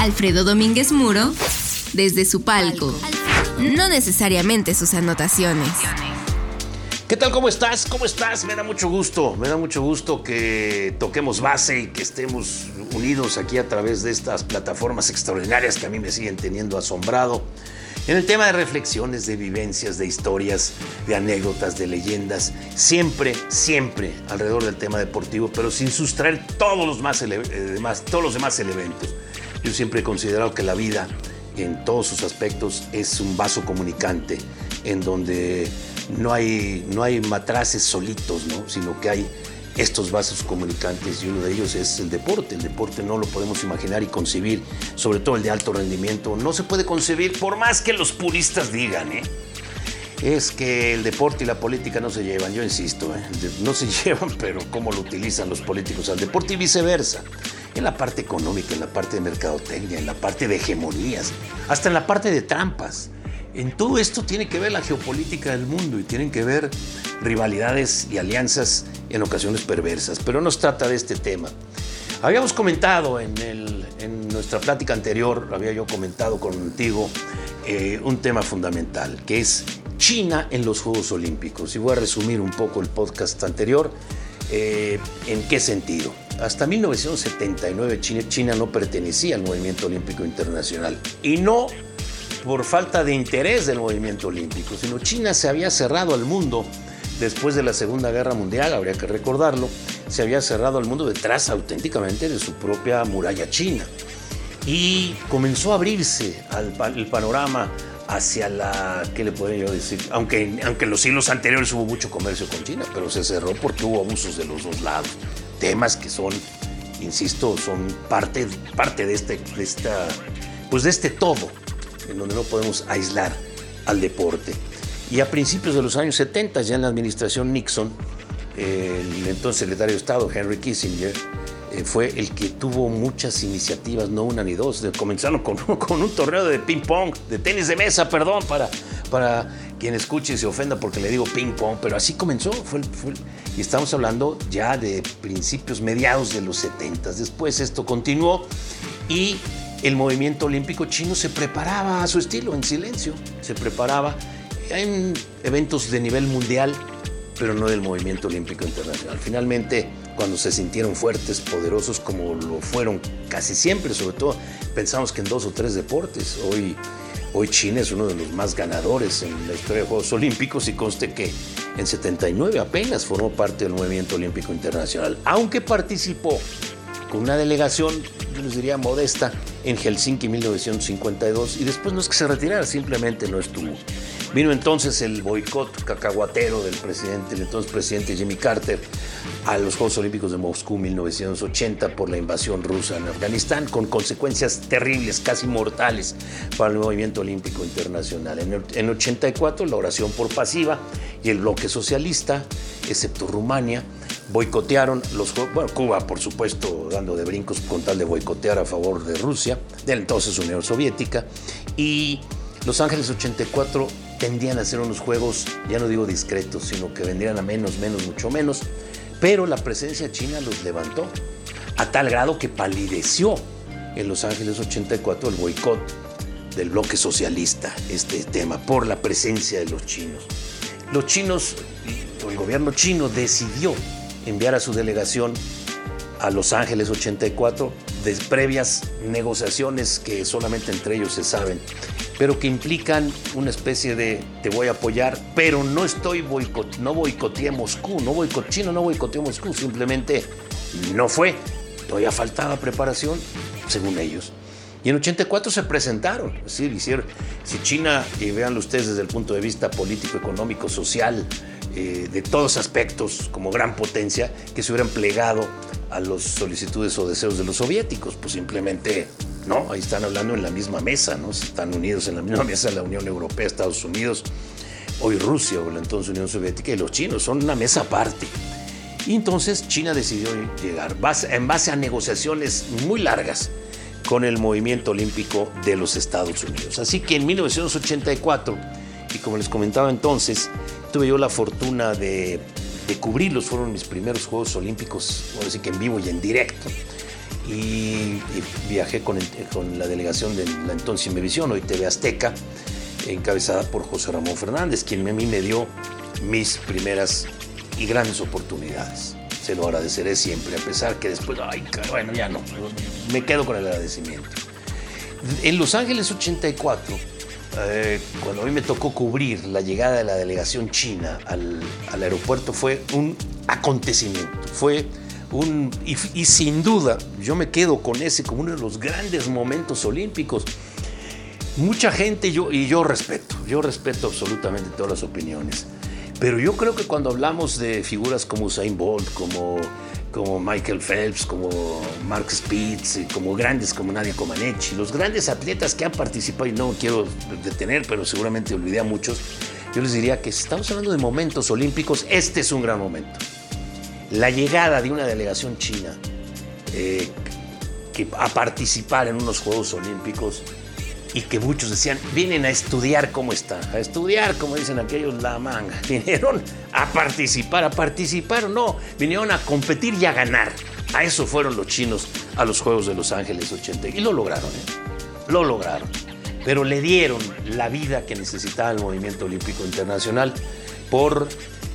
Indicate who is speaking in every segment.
Speaker 1: Alfredo Domínguez Muro desde su palco, no necesariamente sus anotaciones.
Speaker 2: ¿Qué tal? ¿Cómo estás? ¿Cómo estás? Me da mucho gusto, me da mucho gusto que toquemos base y que estemos unidos aquí a través de estas plataformas extraordinarias que a mí me siguen teniendo asombrado. En el tema de reflexiones, de vivencias, de historias, de anécdotas, de leyendas, siempre, siempre alrededor del tema deportivo, pero sin sustraer todos los, más demás, todos los demás elementos. Yo siempre he considerado que la vida, en todos sus aspectos, es un vaso comunicante, en donde no hay, no hay matraces solitos, ¿no? sino que hay estos vasos comunicantes y uno de ellos es el deporte. El deporte no lo podemos imaginar y concebir, sobre todo el de alto rendimiento. No se puede concebir por más que los puristas digan, ¿eh? Es que el deporte y la política no se llevan, yo insisto, ¿eh? no se llevan, pero cómo lo utilizan los políticos al deporte y viceversa. En la parte económica, en la parte de mercadotecnia, en la parte de hegemonías, hasta en la parte de trampas. En todo esto tiene que ver la geopolítica del mundo y tienen que ver rivalidades y alianzas en ocasiones perversas, pero no se trata de este tema. Habíamos comentado en, nuestra plática anterior, había yo comentado contigo eh, un tema fundamental, que es China en los Juegos Olímpicos. Y voy a resumir un poco el podcast anterior. Eh, ¿En qué sentido? Hasta 1979 China, no pertenecía al movimiento olímpico internacional. Y no por falta de interés del movimiento olímpico, sino China se había cerrado al mundo después de la Segunda Guerra Mundial, habría que recordarlo, se había cerrado al mundo detrás auténticamente de su propia muralla china. Y comenzó a abrirse al, el panorama hacia la, ¿qué le podría yo decir? Aunque, aunque en los siglos anteriores hubo mucho comercio con China, pero se cerró porque hubo abusos de los dos lados. Temas que son, insisto, son parte, parte de, este, de, esta, pues de este todo, en donde no podemos aislar al deporte. Y a principios de los años 70, ya en la administración Nixon, el entonces secretario de Estado, Henry Kissinger, eh, fue el que tuvo muchas iniciativas, no una ni dos. Comenzaron con, con un torneo de ping-pong, de tenis de mesa, perdón, para, para quien escuche y se ofenda porque le digo ping-pong, pero así comenzó. Y estamos hablando ya de principios, mediados de los 70. Después esto continuó y el movimiento olímpico chino se preparaba a su estilo, en silencio, se preparaba en eventos de nivel mundial, pero no del movimiento olímpico internacional. Finalmente, cuando se sintieron fuertes, poderosos como lo fueron casi siempre, sobre todo pensamos que en dos o tres deportes. Hoy, hoy China es uno de los más ganadores en la historia de Juegos Olímpicos y conste que en 79 apenas formó parte del movimiento olímpico internacional, aunque participó con una delegación, yo les diría modesta, en Helsinki 1952 y después no es que se retirara, simplemente no estuvo. Vino entonces el boicot cacahuatero del presidente, el entonces presidente Jimmy Carter, a los Juegos Olímpicos de Moscú 1980 por la invasión rusa en Afganistán, con consecuencias terribles, casi mortales para el movimiento olímpico internacional. En, en 84 la oración por pasiva y el bloque socialista, excepto Rumania, boicotearon los Juegos, bueno, Cuba por supuesto dando de brincos con tal de boicotear a favor de Rusia, de la entonces Unión Soviética, y Los Ángeles 84 tendían a ser unos juegos, ya no digo discretos, sino que vendrían a menos, menos, mucho menos. Pero la presencia china los levantó a tal grado que palideció en Los Ángeles 84 el boicot del bloque socialista, este tema, por la presencia de los chinos. Los chinos, el gobierno chino decidió enviar a su delegación a Los Ángeles 84 de previas negociaciones que solamente entre ellos se saben pero que implican una especie de te voy a apoyar, pero no estoy boicot, no boicoteé Moscú, no boicoteé China, no boicoteé Moscú, simplemente no fue. Todavía faltaba preparación, según ellos. Y en 84 se presentaron, es decir, hicieron, si China, y véanlo ustedes desde el punto de vista político, económico, social, eh, de todos aspectos, como gran potencia, que se hubieran plegado a las solicitudes o deseos de los soviéticos, pues simplemente no, ahí están hablando en la misma mesa, ¿no? Están unidos en la misma mesa la Unión Europea, Estados Unidos, hoy Rusia o la entonces Unión Soviética y los chinos, son una mesa aparte. Y entonces China decidió llegar en base a negociaciones muy largas con el movimiento olímpico de los Estados Unidos. Así que en 1984, y como les comentaba entonces, tuve yo la fortuna de, de cubrirlos, fueron mis primeros Juegos Olímpicos, ahora sí que en vivo y en directo y y viajé con, con la delegación de la entonces Imevisión, hoy TV Azteca, encabezada por José Ramón Fernández, quien a mí me dio mis primeras y grandes oportunidades. Se lo agradeceré siempre, a pesar que después, ay, bueno, ya no, me quedo con el agradecimiento. En Los Ángeles 84, eh, cuando a mí me tocó cubrir la llegada de la delegación china al, al aeropuerto, fue un acontecimiento, fue un, y, y, sin duda yo me quedo con ese como uno de los grandes momentos olímpicos. Mucha gente yo, y yo respeto, yo respeto absolutamente todas las opiniones, pero yo creo que cuando hablamos de figuras como Usain Bolt, como, como Michael Phelps, como Mark Spitz, como grandes como Nadia Comaneci, los grandes atletas que han participado, y no quiero detener, pero seguramente olvidé a muchos, yo les diría que si estamos hablando de momentos olímpicos, este es un gran momento. La llegada de una delegación china eh, que, a participar en unos Juegos Olímpicos y que muchos decían, vienen a estudiar cómo está, a estudiar, como dicen aquellos, la manga. Vinieron a participar, a participar, no, vinieron a competir y a ganar. A eso fueron los chinos a los Juegos de Los Ángeles 80. Y lo lograron, ¿eh? Lo lograron. Pero le dieron la vida que necesitaba el movimiento olímpico internacional por,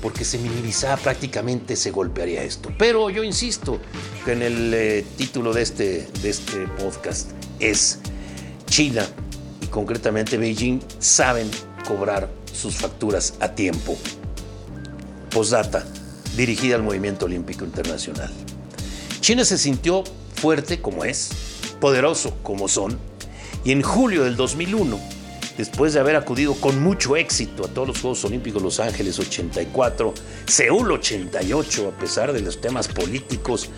Speaker 2: porque se minimizaba prácticamente, se golpearía esto. Pero yo insisto que en el eh, título de este, de este podcast es China y concretamente Beijing saben cobrar sus facturas a tiempo. Postdata, dirigida al movimiento olímpico internacional. China se sintió fuerte como es, poderoso como son, y en julio del 2001, después de haber acudido con mucho éxito a todos los Juegos Olímpicos Los Ángeles 84, Seúl 88, a pesar de los temas políticos,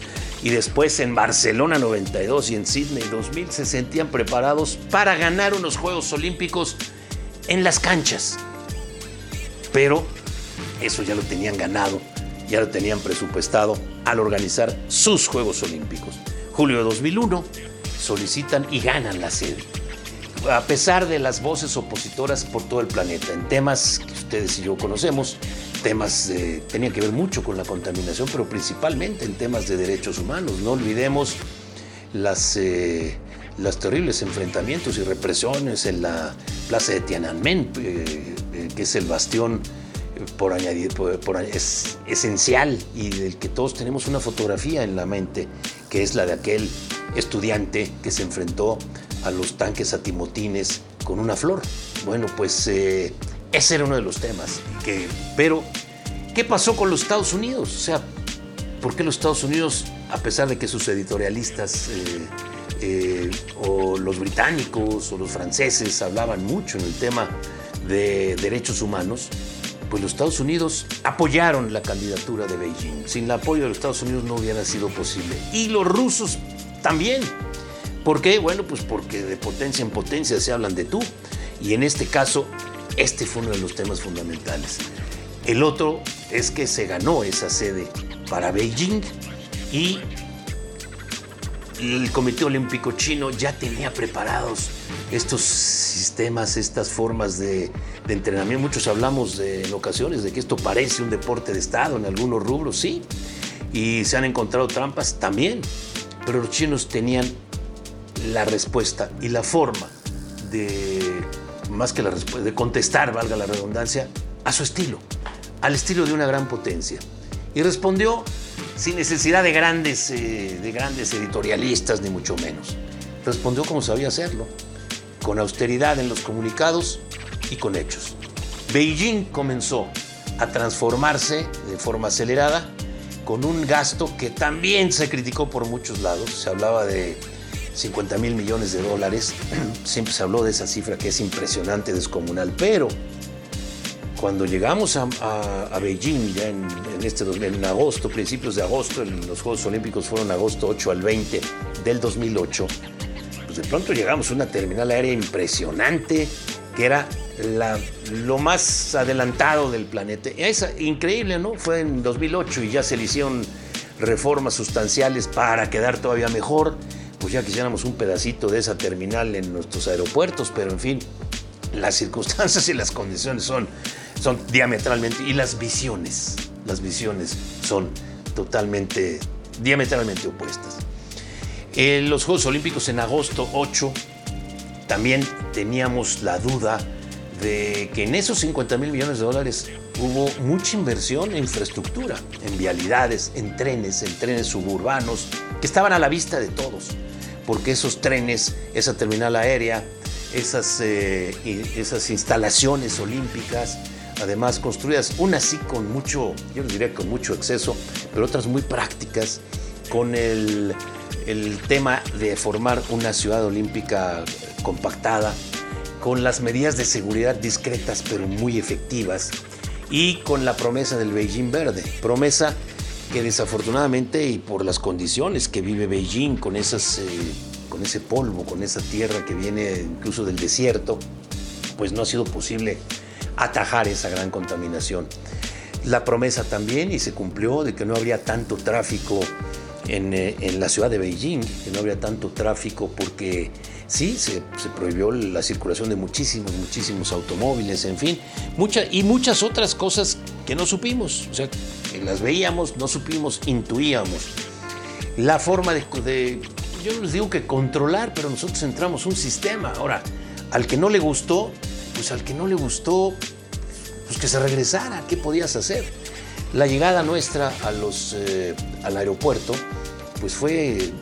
Speaker 2: y después en Barcelona 92 y en Sydney 2000, se sentían preparados para ganar unos Juegos Olímpicos en las canchas. Pero eso ya lo tenían ganado, ya lo tenían presupuestado al organizar sus Juegos Olímpicos. Julio de 2001 solicitan y ganan la sede. A pesar de las voces opositoras por todo el planeta, en temas que ustedes y yo conocemos, temas de, tenían que ver mucho con la contaminación, pero principalmente en temas de derechos humanos. No olvidemos las, eh, los terribles enfrentamientos y represiones en la plaza de Tiananmen, eh, eh, que es el bastión por añadir, por, es esencial y del que todos tenemos una fotografía en la mente, que es la de aquel estudiante que se enfrentó a los tanques atimotines con una flor. Bueno, pues eh, ese era uno de los temas. Que, pero, ¿qué pasó con los Estados Unidos? O sea, ¿por qué los Estados Unidos, a pesar de que sus editorialistas eh, eh, o los británicos o los franceses hablaban mucho en el tema de derechos humanos, pues los Estados Unidos apoyaron la candidatura de Beijing. Sin el apoyo de los Estados Unidos no hubiera sido posible. Y los rusos también. ¿Por qué? Bueno, pues porque de potencia en potencia se hablan de tú. Y en este caso, este fue uno de los temas fundamentales. El otro es que se ganó esa sede para Beijing y el Comité Olímpico Chino ya tenía preparados estos sistemas, estas formas de, entrenamiento. Muchos hablamos en ocasiones de que esto parece un deporte de Estado en algunos rubros, sí. Y se han encontrado trampas también. Pero los chinos tenían la respuesta y la forma de, más que la de contestar, valga la redundancia, a su estilo, al estilo de una gran potencia. Y respondió sin necesidad de grandes, eh, de grandes editorialistas, ni mucho menos. Respondió como sabía hacerlo, con austeridad en los comunicados y con hechos. Beijing comenzó a transformarse de forma acelerada con un gasto que también se criticó por muchos lados. Se hablaba de 50 mil millones de dólares. Siempre se habló de esa cifra que es impresionante, descomunal. Pero cuando llegamos a, Beijing, ya este, en agosto, principios de agosto, en los Juegos Olímpicos fueron agosto 8 al 20 del 2008, pues de pronto llegamos a una terminal aérea impresionante que era la, lo más adelantado del planeta. Es increíble, ¿no? Fue en 2008 y ya se le hicieron reformas sustanciales para quedar todavía mejor. Pues ya quisiéramos un pedacito de esa terminal en nuestros aeropuertos, pero en fin, las circunstancias y las condiciones son, son diametralmente, y las visiones, las visiones son totalmente, diametralmente opuestas. En los Juegos Olímpicos en agosto 8 también teníamos la duda de que en esos 50 mil millones de dólares hubo mucha inversión en infraestructura, en vialidades, en trenes, en trenes suburbanos, que estaban a la vista de todos, porque esos trenes, esa terminal aérea, esas, eh, esas instalaciones olímpicas, además construidas, unas sí con mucho, yo diría con mucho exceso, pero otras muy prácticas, con el, el tema de formar una ciudad olímpica compactada, con las medidas de seguridad discretas pero muy efectivas y con la promesa del Beijing verde, promesa desafortunadamente y por las condiciones que vive Beijing con, esas, eh, con ese polvo, con esa tierra que viene incluso del desierto, pues no ha sido posible atajar esa gran contaminación. La promesa también, y se cumplió, de que no habría tanto tráfico en, eh, en la ciudad de Beijing, que no habría tanto tráfico porque sí, se, prohibió la circulación de muchísimos, muchísimos automóviles, en fin, muchas y muchas otras cosas que no supimos, o sea, las veíamos, no supimos, intuíamos. La forma de, yo no les digo que controlar, pero nosotros entramos un sistema. Ahora, al que no le gustó, pues al que no le gustó, pues que se regresara, ¿qué podías hacer? La llegada nuestra a eh, al aeropuerto, pues fue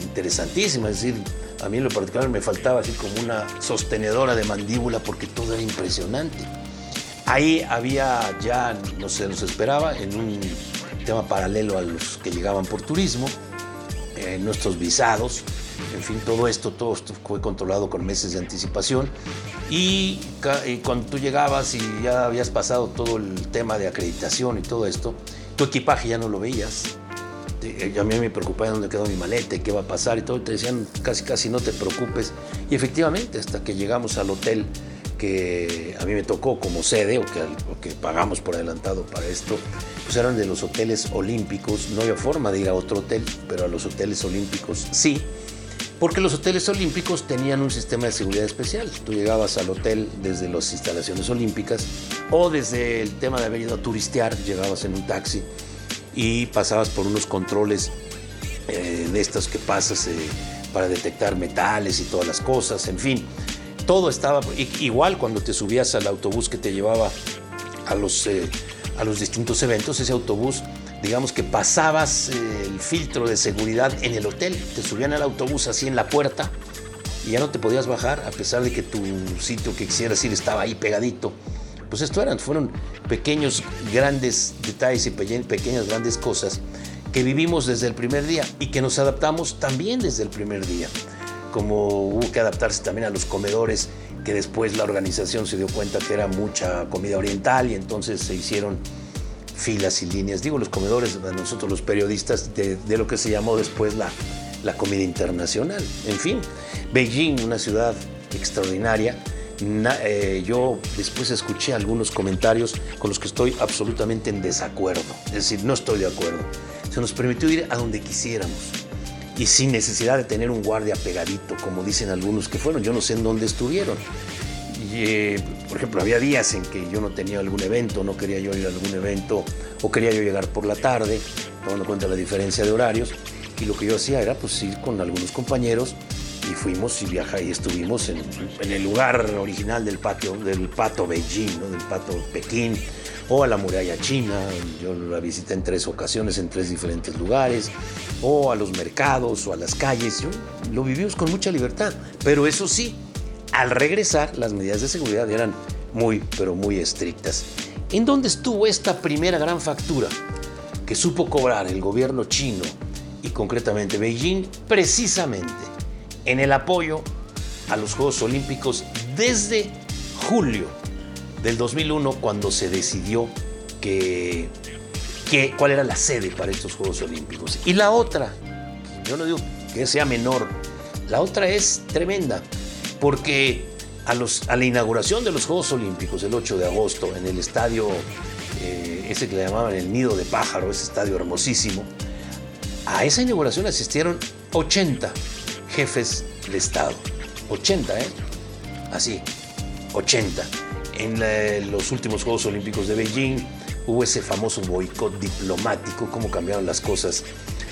Speaker 2: interesantísima, es decir, a mí en lo particular me faltaba así como una sostenedora de mandíbula porque todo era impresionante. Ahí había ya, no sé, nos esperaba en un tema paralelo a los que llegaban por turismo, eh, nuestros visados, en fin, todo esto, todo fue controlado con meses de anticipación. Y, y, cuando tú llegabas y ya habías pasado todo el tema de acreditación y todo esto, tu equipaje ya no lo veías. Eh, a mí me preocupaba dónde quedó mi maleta qué va a pasar y todo. te decían casi, casi no te preocupes. Y efectivamente, hasta que llegamos al hotel que a mí me tocó como sede o que, pagamos por adelantado para esto, pues eran de los hoteles olímpicos. No había forma de ir a otro hotel, pero a los hoteles olímpicos sí. Porque los hoteles olímpicos tenían un sistema de seguridad especial. Tú llegabas al hotel desde las instalaciones olímpicas o desde el tema de haber ido a turistear, llegabas en un taxi y pasabas por unos controles eh, de estos que pasas eh, para detectar metales y todas las cosas, en fin. Todo estaba igual cuando te subías al autobús que te llevaba a los, eh, a los distintos eventos, ese autobús, digamos que pasabas el filtro de seguridad en el hotel, te subían al autobús así en la puerta y ya no te podías bajar a pesar de que tu sitio que quisieras ir estaba ahí pegadito pues esto eran, fueron pequeños, grandes detalles y pequeñas, grandes cosas que vivimos desde el primer día y que nos adaptamos también desde el primer día. Como hubo que adaptarse también a los comedores, que después la organización se dio cuenta que era mucha comida oriental y entonces se hicieron filas y líneas. Digo los comedores, de nosotros los periodistas, de, lo que se llamó después la, la comida internacional. En fin, Beijing, una ciudad extraordinaria, eh, yo después escuché algunos comentarios con los que estoy absolutamente en desacuerdo. Es decir, no estoy de acuerdo. Se nos permitió ir a donde quisiéramos y sin necesidad de tener un guardia pegadito, como dicen algunos que fueron. Yo no sé en dónde estuvieron. Y, eh, por ejemplo, había días en que yo no tenía algún evento, no quería yo ir a algún evento o quería yo llegar por la tarde, tomando en cuenta la diferencia de horarios. Y lo que yo hacía era pues ir con algunos compañeros y fuimos y viajamos y estuvimos en, el lugar original del patio, del pato Beijing, ¿no? del pato Pekín, o a la muralla china, yo la visité en tres ocasiones en tres diferentes lugares, o a los mercados o a las calles, lo vivimos con mucha libertad, pero eso sí, al regresar las medidas de seguridad eran muy, pero muy estrictas. ¿En dónde estuvo esta primera gran factura que supo cobrar el gobierno chino y concretamente Beijing? Precisamente en el apoyo a los Juegos Olímpicos desde julio del 2001 cuando se decidió que, que, cuál era la sede para estos Juegos Olímpicos. Y la otra, yo no digo que sea menor, la otra es tremenda, porque a, los, a la inauguración de los Juegos Olímpicos el 8 de agosto en el estadio, eh, ese que le llamaban el Nido de Pájaro, ese estadio hermosísimo, a esa inauguración asistieron 80 jefes de Estado. 80, ¿eh? Así, 80. En los últimos Juegos Olímpicos de Beijing hubo ese famoso boicot diplomático, cómo cambiaron las cosas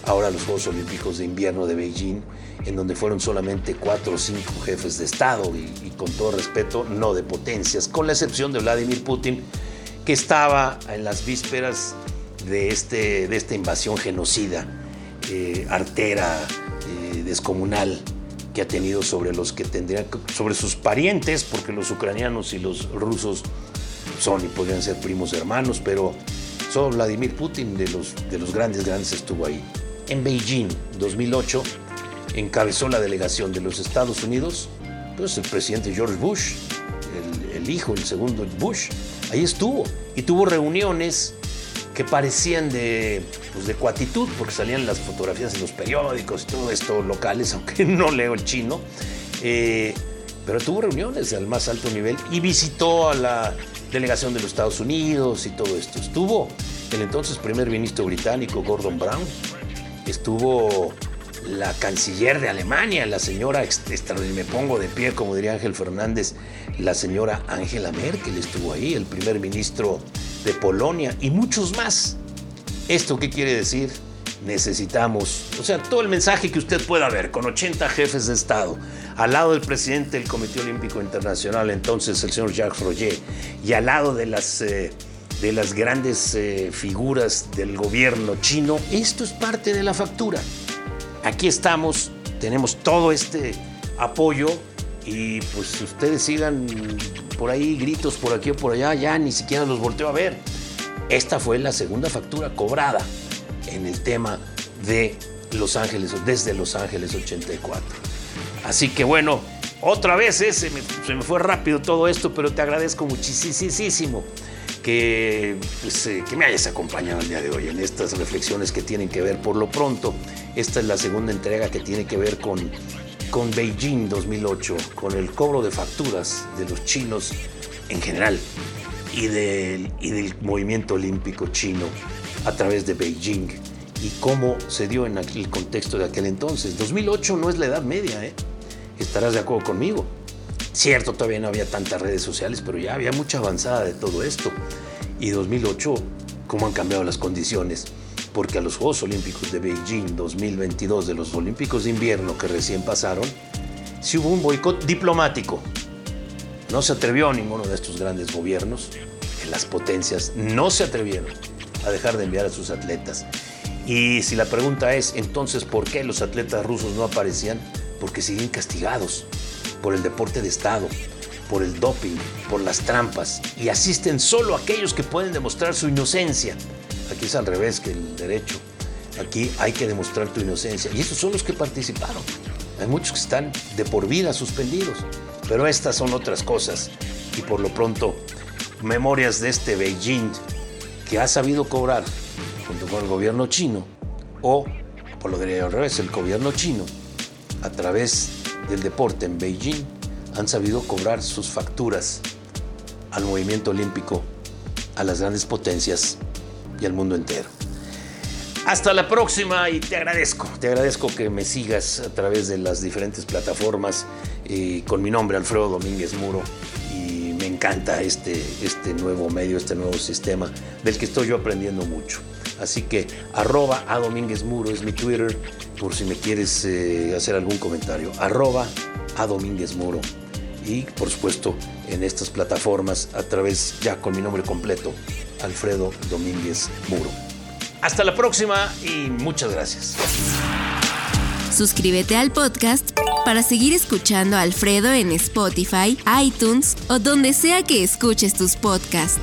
Speaker 2: ahora los Juegos Olímpicos de Invierno de Beijing, en donde fueron solamente cuatro o cinco jefes de Estado y, con todo respeto, no de potencias, con la excepción de Vladimir Putin, que estaba en las vísperas de, este, de esta invasión genocida, eh, artera, eh, descomunal que ha tenido sobre los que tendrían, sobre sus parientes, porque los ucranianos y los rusos son y podrían ser primos hermanos, pero solo Vladimir Putin de los, de los grandes, grandes estuvo ahí. En Beijing, 2008, encabezó la delegación de los Estados Unidos, pues el presidente George Bush, el, el hijo, el segundo Bush, ahí estuvo y tuvo reuniones que parecían de, pues de cuatitud, porque salían las fotografías en los periódicos y todo esto locales, aunque no leo el chino. Eh, pero tuvo reuniones al más alto nivel y visitó a la delegación de los Estados Unidos y todo esto. Estuvo el entonces primer ministro británico Gordon Brown, estuvo la canciller de Alemania, la señora, me pongo de pie, como diría Ángel Fernández, la señora Angela Merkel estuvo ahí, el primer ministro de Polonia y muchos más. ¿Esto qué quiere decir? Necesitamos, o sea, todo el mensaje que usted pueda ver, con 80 jefes de Estado, al lado del presidente del Comité Olímpico Internacional, entonces el señor Jacques Roger, y al lado de las, eh, de las grandes eh, figuras del gobierno chino, esto es parte de la factura. Aquí estamos, tenemos todo este apoyo y pues ustedes sigan por ahí, gritos por aquí o por allá, ya ni siquiera los volteo a ver. Esta fue la segunda factura cobrada en el tema de Los Ángeles, desde Los Ángeles 84. Así que bueno, otra vez eh, se, me, fue rápido todo esto, pero te agradezco muchísimo que, pues, eh, que me hayas acompañado el día de hoy en estas reflexiones que tienen que ver por lo pronto. Esta es la segunda entrega que tiene que ver con con Beijing 2008, con el cobro de facturas de los chinos en general y del, movimiento olímpico chino a través de Beijing y cómo se dio en el contexto de aquel entonces. 2008 no es la edad media, ¿eh? estarás de acuerdo conmigo. Cierto, todavía no había tantas redes sociales, pero ya había mucha avanzada de todo esto. Y 2008, cómo han cambiado las condiciones porque a los Juegos Olímpicos de Beijing 2022, de los Olímpicos de invierno que recién pasaron, sí hubo un boicot diplomático. No se atrevió ninguno de estos grandes gobiernos, las potencias, no se atrevieron a dejar de enviar a sus atletas. Y si la pregunta es, entonces, ¿por qué los atletas rusos no aparecían? Porque siguen castigados por el deporte de Estado, por el doping, por las trampas, y asisten solo aquellos que pueden demostrar su inocencia. Aquí es al revés que el derecho. Aquí hay que demostrar tu inocencia. Y esos son los que participaron. Hay muchos que están de por vida suspendidos. Pero estas son otras cosas. Y por lo pronto, memorias de este Beijing que ha sabido cobrar junto con el gobierno chino, o, por lo diría al revés, el gobierno chino, a través del deporte en Beijing, han sabido cobrar sus facturas al movimiento olímpico, a las grandes potencias y al mundo entero. Hasta la próxima y te agradezco, te agradezco que me sigas a través de las diferentes plataformas eh, con mi nombre Alfredo Domínguez Muro y me encanta este, este nuevo medio, este nuevo sistema del que estoy yo aprendiendo mucho. Así que arroba a Domínguez Muro es mi Twitter por si me quieres eh, hacer algún comentario. Arroba a Domínguez Muro y por supuesto en estas plataformas a través ya con mi nombre completo Alfredo Domínguez Muro. Hasta la próxima y muchas gracias.
Speaker 1: Suscríbete al podcast para seguir escuchando a Alfredo en Spotify, iTunes o donde sea que escuches tus podcasts.